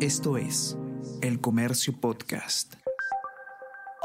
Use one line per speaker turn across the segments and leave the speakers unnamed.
Esto es El Comercio Podcast.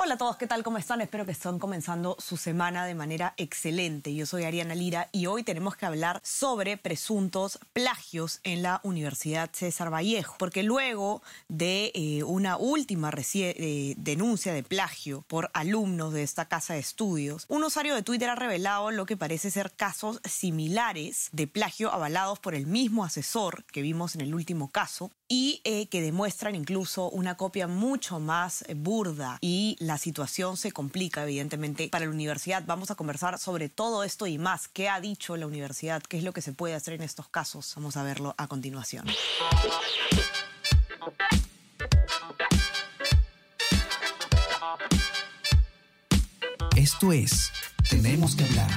Hola a todos, ¿qué tal? ¿Cómo están? Espero que estén comenzando su semana de manera excelente. Yo soy Ariana Lira y hoy tenemos que hablar sobre presuntos plagios en la Universidad César Vallejo, porque luego de eh, una última eh, denuncia de plagio por alumnos de esta casa de estudios, un usuario de Twitter ha revelado lo que parece ser casos similares de plagio avalados por el mismo asesor que vimos en el último caso y eh, que demuestran incluso una copia mucho más burda y la situación se complica evidentemente para la universidad. Vamos a conversar sobre todo esto y más. ¿Qué ha dicho la universidad? ¿Qué es lo que se puede hacer en estos casos? Vamos a verlo a continuación.
Esto es Tenemos que hablar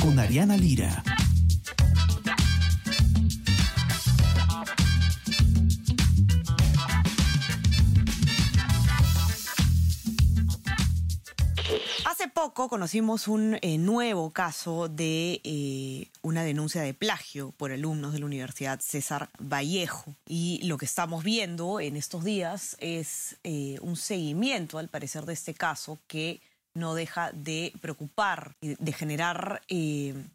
con Ariana Lira.
Hace poco conocimos un eh, nuevo caso de eh, una denuncia de plagio por alumnos de la Universidad César Vallejo. Y lo que estamos viendo en estos días es eh, un seguimiento, al parecer, de este caso que no deja de preocupar, de generar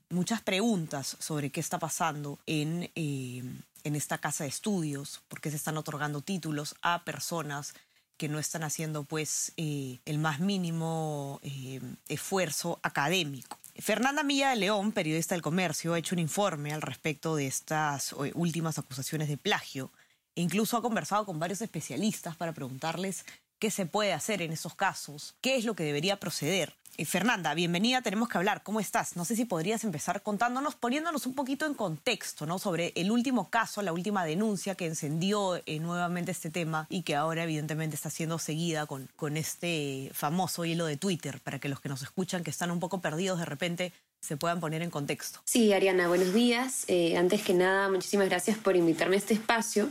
muchas preguntas sobre qué está pasando en, en esta casa de estudios, por qué se están otorgando títulos a personas que no están haciendo pues eh, el más mínimo eh, esfuerzo académico. Fernanda Milla de León, periodista del comercio, ha hecho un informe al respecto de estas eh, últimas acusaciones de plagio e incluso ha conversado con varios especialistas para preguntarles qué se puede hacer en esos casos, qué es lo que debería proceder. Eh, Fernanda, bienvenida, tenemos que hablar. ¿Cómo estás? No sé si podrías empezar contándonos, poniéndonos un poquito en contexto, ¿no? Sobre el último caso, la última denuncia que encendió eh, nuevamente este tema y que ahora evidentemente está siendo seguida con, con este famoso hilo de Twitter, para que los que nos escuchan, que están un poco perdidos de repente, se puedan poner en contexto.
Sí, Ariana, buenos días. Eh, antes que nada, muchísimas gracias por invitarme a este espacio.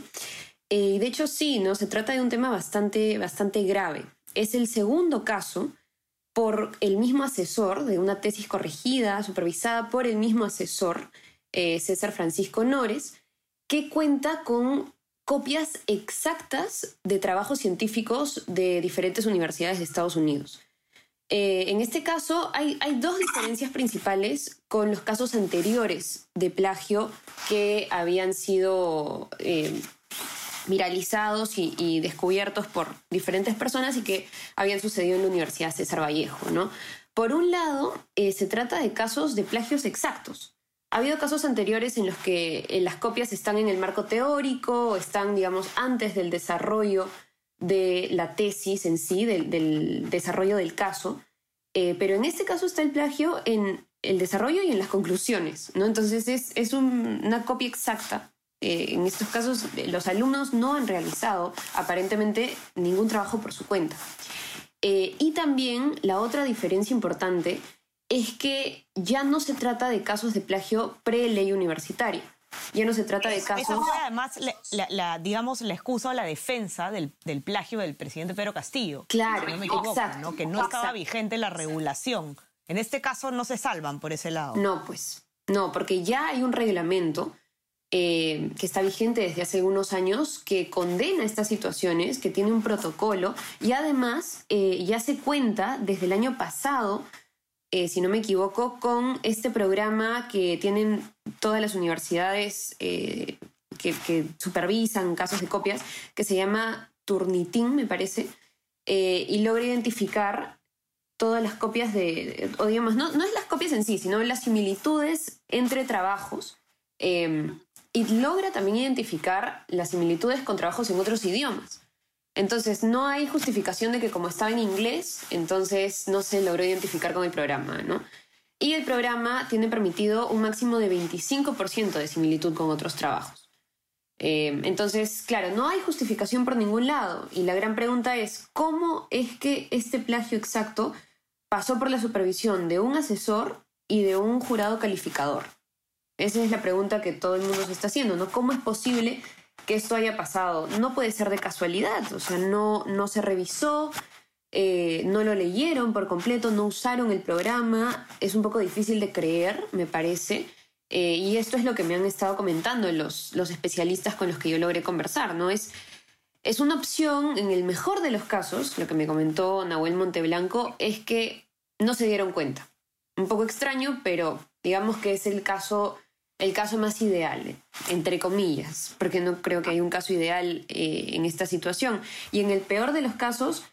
Y de hecho, sí, ¿no? Se trata de un tema bastante, bastante grave. Es el segundo caso por el mismo asesor de una tesis corregida, supervisada por el mismo asesor, eh, César Francisco Nores, que cuenta con copias exactas de trabajos científicos de diferentes universidades de Estados Unidos. Eh, en este caso hay, hay, dos diferencias principales con los casos anteriores de plagio que habían sido eh, viralizados y, descubiertos por diferentes personas y que habían sucedido en la Universidad César Vallejo. ¿no? Por un lado, eh, se trata de casos de plagios exactos. Ha habido casos anteriores en los que las copias están en el marco teórico, están, digamos, antes del desarrollo de la tesis en sí, del, desarrollo del caso, eh, pero en este caso está el plagio en el desarrollo y en las conclusiones, ¿no? Entonces es, es una copia exacta eh, en estos casos los alumnos no han realizado aparentemente ningún trabajo por su cuenta. Eh, y también la otra diferencia importante es que ya no se trata de casos de plagio pre-ley universitaria. Ya no se trata de casos...
Esa fue además, la, digamos, la excusa o la defensa del, plagio del presidente Pedro Castillo.
Claro, exacto,
que no estaba vigente la regulación. En este caso no se salvan por ese lado.
No, pues, no, porque ya hay un reglamento eh, que está vigente desde hace algunos años, que condena estas situaciones, que tiene un protocolo y además eh, ya se cuenta desde el año pasado, eh, si no me equivoco, con este programa que tienen todas las universidades que, que, supervisan casos de copias, que se llama Turnitin, me parece, y logra identificar todas las copias de, o digamos, no, no es las copias en sí, sino las similitudes entre trabajos y logra también identificar las similitudes con trabajos en otros idiomas. Entonces, no hay justificación de que como estaba en inglés, entonces no se logró identificar con el programa, ¿no? Y el programa tiene permitido un máximo de 25% de similitud con otros trabajos. Eh, entonces, claro, no hay justificación por ningún lado. Y la gran pregunta es, ¿cómo es que este plagio exacto pasó por la supervisión de un asesor y de un jurado calificador? Esa es la pregunta que todo el mundo se está haciendo, ¿no? ¿Cómo es posible que esto haya pasado? No puede ser de casualidad, o sea, no, no se revisó, eh, no lo leyeron por completo, no usaron el programa, es un poco difícil de creer, me parece. Eh, y esto es lo que me han estado comentando los, los especialistas con los que yo logré conversar, ¿no? Es, es una opción, en el mejor de los casos, lo que me comentó Nahuel Monteblanco, es que no se dieron cuenta. Un poco extraño, pero digamos que es el caso, el caso más ideal, entre comillas, porque no creo que haya un caso ideal eh, en esta situación. Y en el peor de los casos,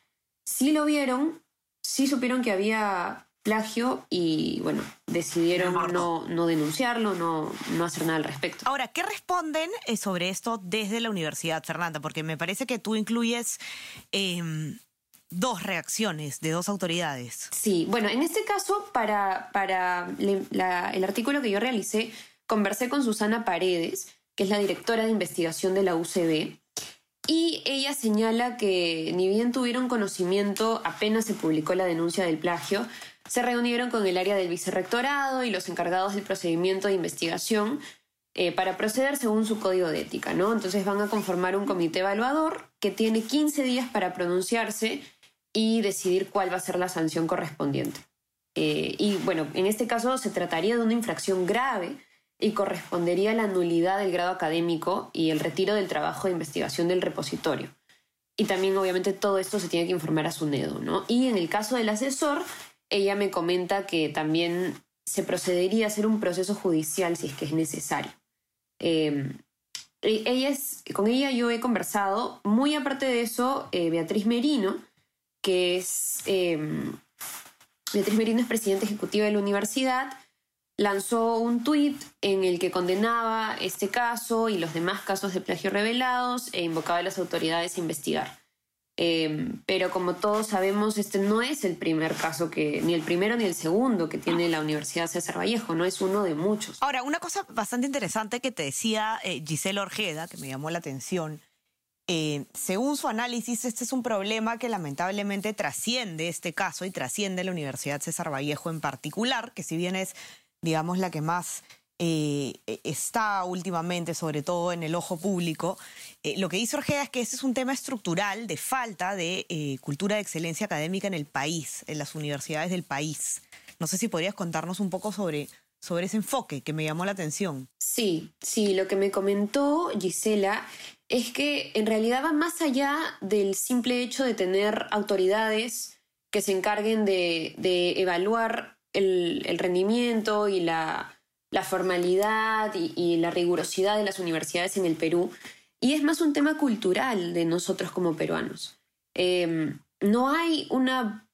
sí lo vieron, sí supieron que había plagio y bueno, decidieron no, no denunciarlo, no, no, hacer nada al respecto.
Ahora, ¿qué responden eh, sobre esto desde la universidad, Fernanda? Porque me parece que tú incluyes em, dos reacciones de dos autoridades.
Sí, bueno, en este caso, para, para el artículo que yo realicé, conversé con Susana Paredes, que es la directora de investigación de la UCB, y ella señala que ni bien tuvieron conocimiento apenas se publicó la denuncia del plagio, se reunieron con el área del vicerrectorado y los encargados del procedimiento de investigación eh, para proceder según su código de ética, ¿no? Entonces van a conformar un comité evaluador que tiene 15 días para pronunciarse y decidir cuál va a ser la sanción correspondiente. Eh, y bueno, en este caso se trataría de una infracción grave y correspondería a la nulidad del grado académico y el retiro del trabajo de investigación del repositorio. Y también obviamente todo esto se tiene que informar a SUNEDO, ¿no? Y en el caso del asesor, ella me comenta que también se procedería a hacer un proceso judicial si es que es necesario. Em, e, ella es, con ella yo he conversado, muy aparte de eso, eh, Beatriz Merino, que es, em, Beatriz Merino es presidenta ejecutiva de la universidad, lanzó un tuit en el que condenaba este caso y los demás casos de plagio revelados e invocaba a las autoridades a investigar. Em, pero como todos sabemos, este no es el primer caso que, ni el primero ni el segundo que tiene la Universidad César Vallejo, no es uno de muchos.
Ahora, una cosa bastante interesante que te decía eh, Gisela Orjeda, que me llamó la atención, eh, según su análisis, este es un problema que lamentablemente trasciende este caso y trasciende la Universidad César Vallejo en particular, que si bien es, digamos, la que más eh, está últimamente, sobre todo en el ojo público, eh, lo que dice Orgea es que ese es un tema estructural de falta de eh, cultura de excelencia académica en el país, en las universidades del país. No sé si podrías contarnos un poco sobre, sobre ese enfoque que me llamó la atención.
Sí, sí, lo que me comentó Gisela es que en realidad va más allá del simple hecho de tener autoridades que se encarguen de, evaluar el, rendimiento y la, formalidad y la rigurosidad de las universidades en el Perú, y es más un tema cultural de nosotros como peruanos. Em, no hay una,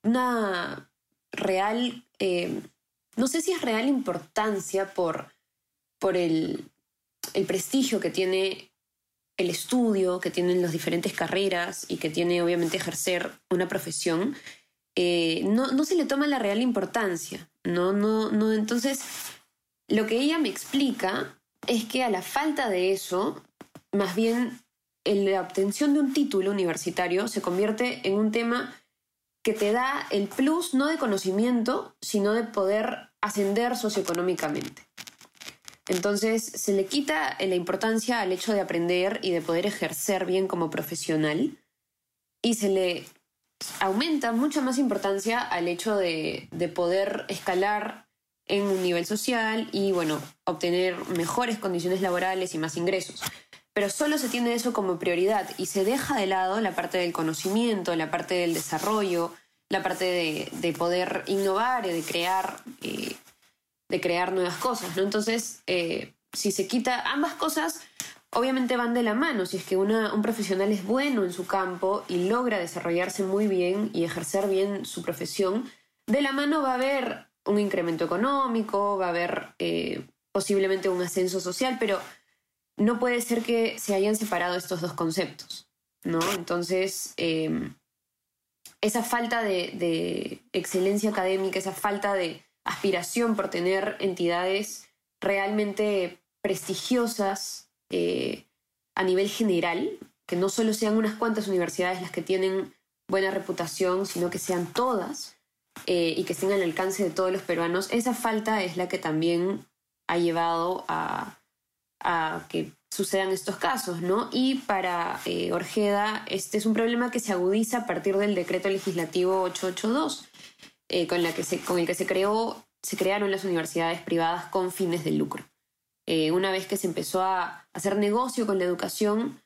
real, em, no sé si es real importancia por, por el prestigio que tiene el estudio, que tienen las diferentes carreras y que tiene obviamente ejercer una profesión, eh, no, no, se le toma la real importancia. No, no, no. Entonces, lo que ella me explica es que a la falta de eso, más bien la obtención de un título universitario se convierte en un tema que te da el plus no de conocimiento, sino de poder ascender socioeconómicamente. Entonces se le quita la importancia al hecho de aprender y de poder ejercer bien como profesional y se le aumenta mucha más importancia al hecho de, de poder escalar en un nivel social y bueno, obtener mejores condiciones laborales y más ingresos pero solo se tiene eso como prioridad y se deja de lado la parte del conocimiento, la parte del desarrollo, la parte de, poder innovar y de crear, eh, de crear nuevas cosas. ¿no? Entonces, eh, si se quita ambas cosas, obviamente van de la mano. Si es que un profesional es bueno en su campo y logra desarrollarse muy bien y ejercer bien su profesión, de la mano va a haber un incremento económico, va a haber eh, posiblemente un ascenso social, pero no puede ser que se hayan separado estos dos conceptos, ¿no? Entonces, em, esa falta de, excelencia académica, esa falta de aspiración por tener entidades realmente prestigiosas eh, a nivel general, que no solo sean unas cuantas universidades las que tienen buena reputación, sino que sean todas eh, y que estén al alcance de todos los peruanos, esa falta es la que también ha llevado a, que sucedan estos casos, ¿no? Y para eh, Orjeda, este es un problema que se agudiza a partir del decreto legislativo 882, eh, con, la que se, con el que se, creó, se crearon las universidades privadas con fines de lucro. Eh, una vez que se empezó a hacer negocio con la educación,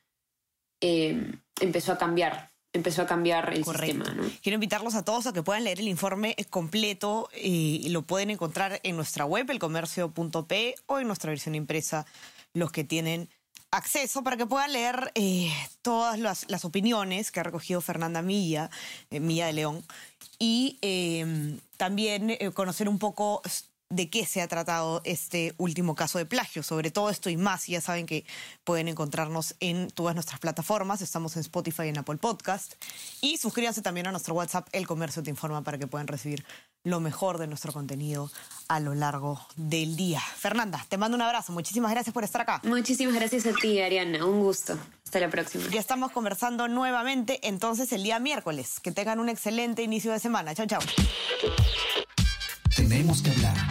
eh, empezó a cambiar, empezó a cambiar el sistema. ¿no?
Quiero invitarlos a todos a que puedan leer el informe completo y lo pueden encontrar en nuestra web, elcomercio.p, o en nuestra versión impresa, los que tienen acceso para que puedan leer eh, todas las, las, opiniones que ha recogido Fernanda Milla, eh, Milla de León, y eh, también conocer un poco de qué se ha tratado este último caso de plagio. Sobre todo esto y más, ya saben que pueden encontrarnos en todas nuestras plataformas. Estamos en Spotify y en Apple Podcast. Y suscríbanse también a nuestro WhatsApp, El Comercio Te Informa, para que puedan recibir lo mejor de nuestro contenido a lo largo del día. Fernanda, te mando un abrazo. Muchísimas gracias por estar acá.
Muchísimas gracias a ti, Ariana. Un gusto. Hasta la próxima.
Ya estamos conversando nuevamente entonces el día miércoles. Que tengan un excelente inicio de semana. Chao, chao.
Tenemos que hablar